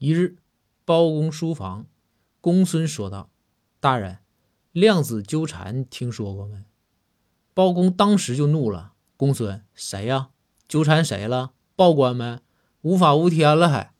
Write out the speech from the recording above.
一日包公书房公孙说道大人量子纠缠听说过没？包公当时就怒了公孙谁呀？纠缠谁了？报官没？无法无天了还。